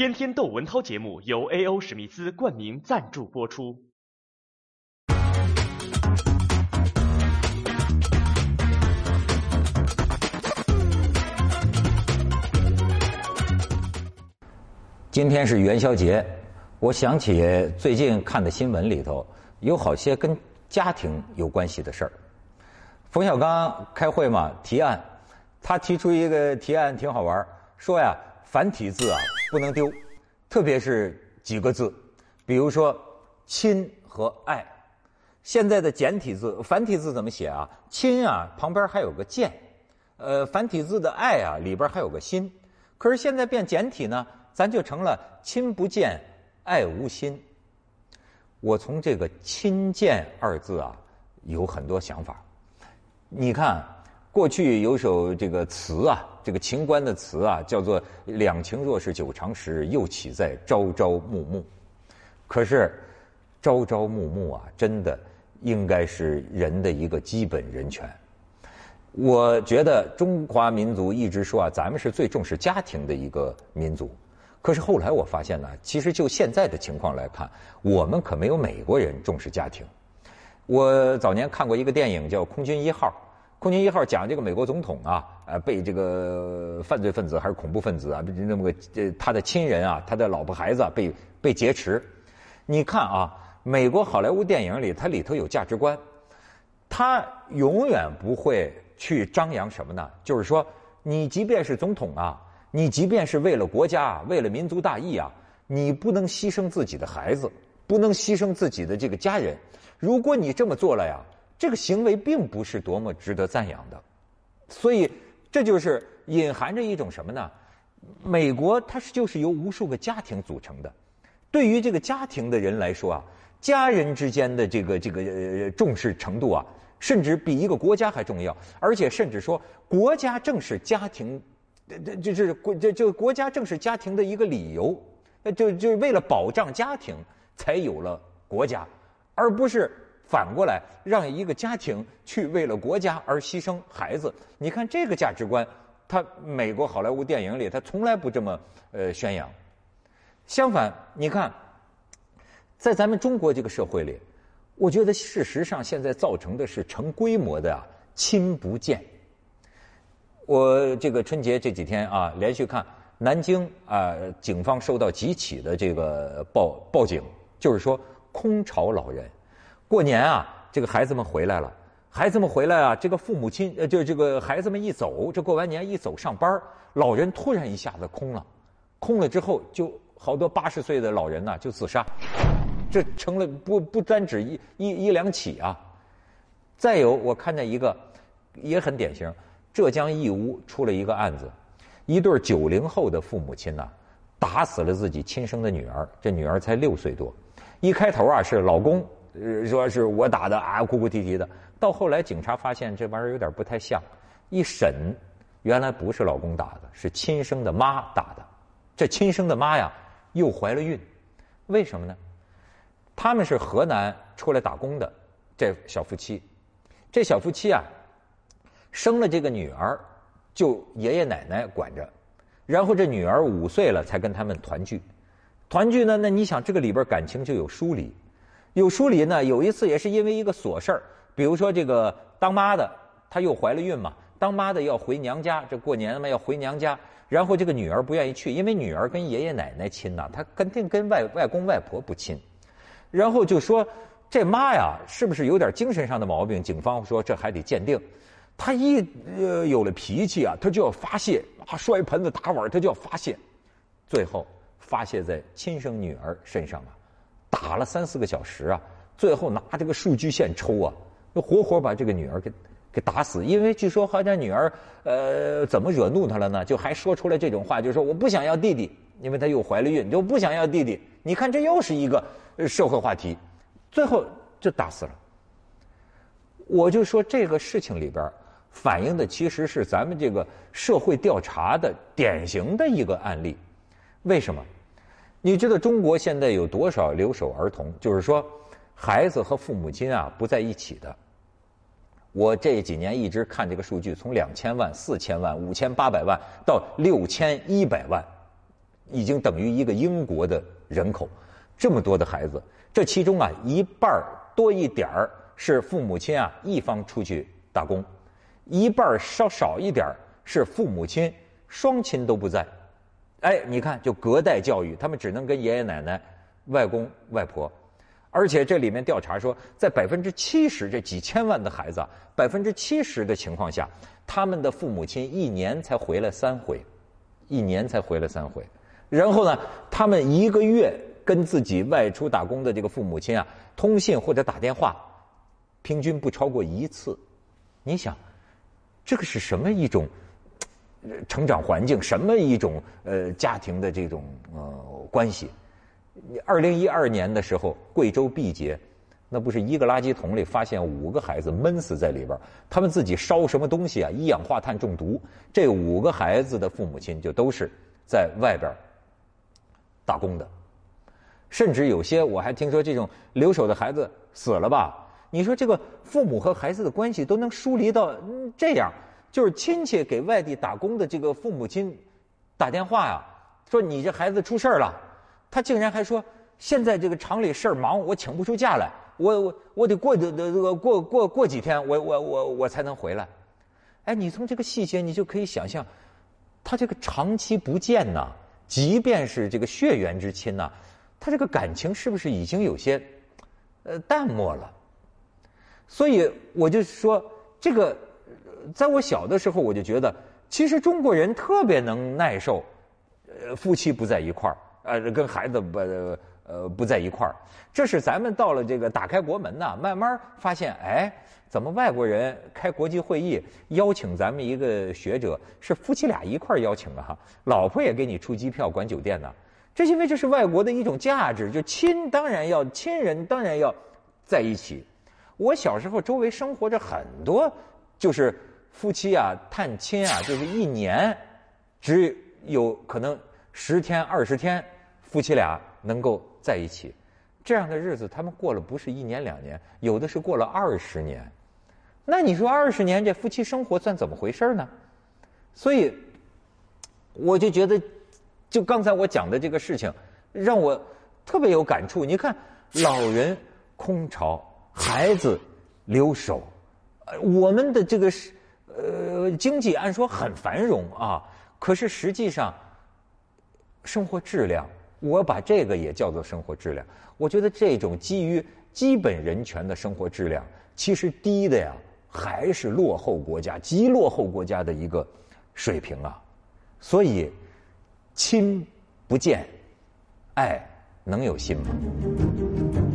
天天窦文涛节目由 A.O. 史密斯冠名赞助播出。今天是元宵节，我想起最近看的新闻里头有好些跟家庭有关系的事儿。冯小刚开会嘛，提案，他提出一个提案挺好玩，说呀，繁体字啊不能丢，特别是几个字，比如说“亲”和“爱”。现在的简体字、繁体字怎么写啊？“亲”啊旁边还有个“见”，呃，繁体字的“爱”啊里边还有个“心”。可是现在变简体呢？咱就成了亲不见，爱无心。我从这个“亲见”二字啊，有很多想法。你看，过去有首这个词啊，这个情关的词啊，叫做“两情若是久长时，又岂在朝朝暮暮”。可是，朝朝暮暮啊，真的应该是人的一个基本人权。我觉得中华民族一直说啊，咱们是最重视家庭的一个民族。可是后来我发现呢，其实就现在的情况来看，我们可没有美国人重视家庭。我早年看过一个电影叫《空军一号》，《空军一号》讲这个美国总统啊，呃，被这个犯罪分子还是恐怖分子啊，那么个呃他的亲人啊，他的老婆孩子被被劫持。你看啊，美国好莱坞电影里，它里头有价值观，他永远不会去张扬什么呢？就是说，你即便是总统啊。你即便是为了国家、为了民族大义啊，你不能牺牲自己的孩子，不能牺牲自己的这个家人。如果你这么做了呀，这个行为并不是多么值得赞扬的。所以，这就是隐含着一种什么呢？美国它是就是由无数个家庭组成的。对于这个家庭的人来说啊，家人之间的这个这个重视程度啊，甚至比一个国家还重要。而且，甚至说，国家正是家庭。这就是国这这个国家正是家庭的一个理由，就就是为了保障家庭才有了国家，而不是反过来让一个家庭去为了国家而牺牲孩子。你看这个价值观，他美国好莱坞电影里他从来不这么呃宣扬。相反，你看，在咱们中国这个社会里，我觉得事实上现在造成的是成规模的啊亲不见。我这个春节这几天啊，连续看南京啊，警方收到几起的这个报报警，就是说空巢老人，过年啊，这个孩子们回来了，孩子们回来啊，这个父母亲呃，就这个孩子们一走，这过完年一走上班，老人突然一下子空了，空了之后，就好多八十岁的老人呐就自杀，这成了不不单止一一一两起啊，再有我看见一个也很典型。浙江义乌出了一个案子，一对九零后的父母亲呐，打死了自己亲生的女儿，这女儿才六岁多。一开头啊是老公说是我打的啊，哭哭啼啼的。到后来警察发现这玩意儿有点不太像，一审原来不是老公打的，是亲生的妈打的。这亲生的妈呀又怀了孕，为什么呢？他们是河南出来打工的这小夫妻，这小夫妻啊。生了这个女儿，就爷爷奶奶管着，然后这女儿五岁了才跟他们团聚，团聚呢，那你想这个里边感情就有疏离，有疏离呢。有一次也是因为一个琐事儿，比如说这个当妈的她又怀了孕嘛，当妈的要回娘家，这过年嘛要回娘家，然后这个女儿不愿意去，因为女儿跟爷爷奶奶亲呐，她肯定跟外外公外婆不亲，然后就说这妈呀是不是有点精神上的毛病？警方说这还得鉴定。他一呃有了脾气啊，他就要发泄啊，摔盆子打碗，他就要发泄，最后发泄在亲生女儿身上啊，打了三四个小时啊，最后拿这个数据线抽啊，就活活把这个女儿给给打死。因为据说好像女儿呃怎么惹怒他了呢？就还说出来这种话，就说我不想要弟弟，因为她又怀了孕，就不想要弟弟。你看这又是一个社会话题，最后就打死了。我就说这个事情里边。反映的其实是咱们这个社会调查的典型的一个案例。为什么？你知道中国现在有多少留守儿童？就是说，孩子和父母亲啊不在一起的。我这几年一直看这个数据，从两千万、四千万、五千八百万到六千一百万，已经等于一个英国的人口，这么多的孩子，这其中啊一半多一点儿是父母亲啊一方出去打工，一半稍少一点是父母亲双亲都不在。哎，你看，就隔代教育，他们只能跟爷爷奶奶、外公外婆。而且这里面调查说，在百分之七十这几千万的孩子，百分之七十的情况下，他们的父母亲一年才回来三回，一年才回来三回。然后呢，他们一个月跟自己外出打工的这个父母亲啊通信或者打电话，平均不超过一次。你想，这个是什么一种成长环境？什么一种呃家庭的这种呃关系？二零一二年的时候，贵州毕节，那不是一个垃圾桶里发现五个孩子闷死在里边他们自己烧什么东西啊？一氧化碳中毒。这五个孩子的父母亲就都是在外边打工的，甚至有些我还听说这种留守的孩子死了吧？你说这个父母和孩子的关系都能疏离到这样，就是亲戚给外地打工的这个父母亲打电话呀，说你这孩子出事了。他竟然还说：“现在这个厂里事儿忙，我请不出假来，我我我得过这这个过过过几天，我我我我才能回来。”哎，你从这个细节，你就可以想象，他这个长期不见呐，即便是这个血缘之亲呐，他这个感情是不是已经有些呃淡漠了？所以我就说，这个在我小的时候，我就觉得，其实中国人特别能耐受，呃，夫妻不在一块儿。呃，跟孩子不呃不在一块儿，这是咱们到了这个打开国门呐，慢慢发现，哎，怎么外国人开国际会议邀请咱们一个学者是夫妻俩一块儿邀请的哈？老婆也给你出机票管酒店呢？这因为这是外国的一种价值，就亲当然要亲人当然要在一起。我小时候周围生活着很多就是夫妻啊探亲啊，就是一年只有可能。十天二十天，夫妻俩能够在一起，这样的日子他们过了不是一年两年，有的是过了二十年。那你说二十年这夫妻生活算怎么回事呢？所以，我就觉得，就刚才我讲的这个事情，让我特别有感触。你看，老人空巢，孩子留守，呃我们的这个是呃经济按说很繁荣啊，可是实际上。生活质量，我把这个也叫做生活质量。我觉得这种基于基本人权的生活质量，其实低的呀，还是落后国家、极落后国家的一个水平啊。所以，亲不见，爱能有心吗？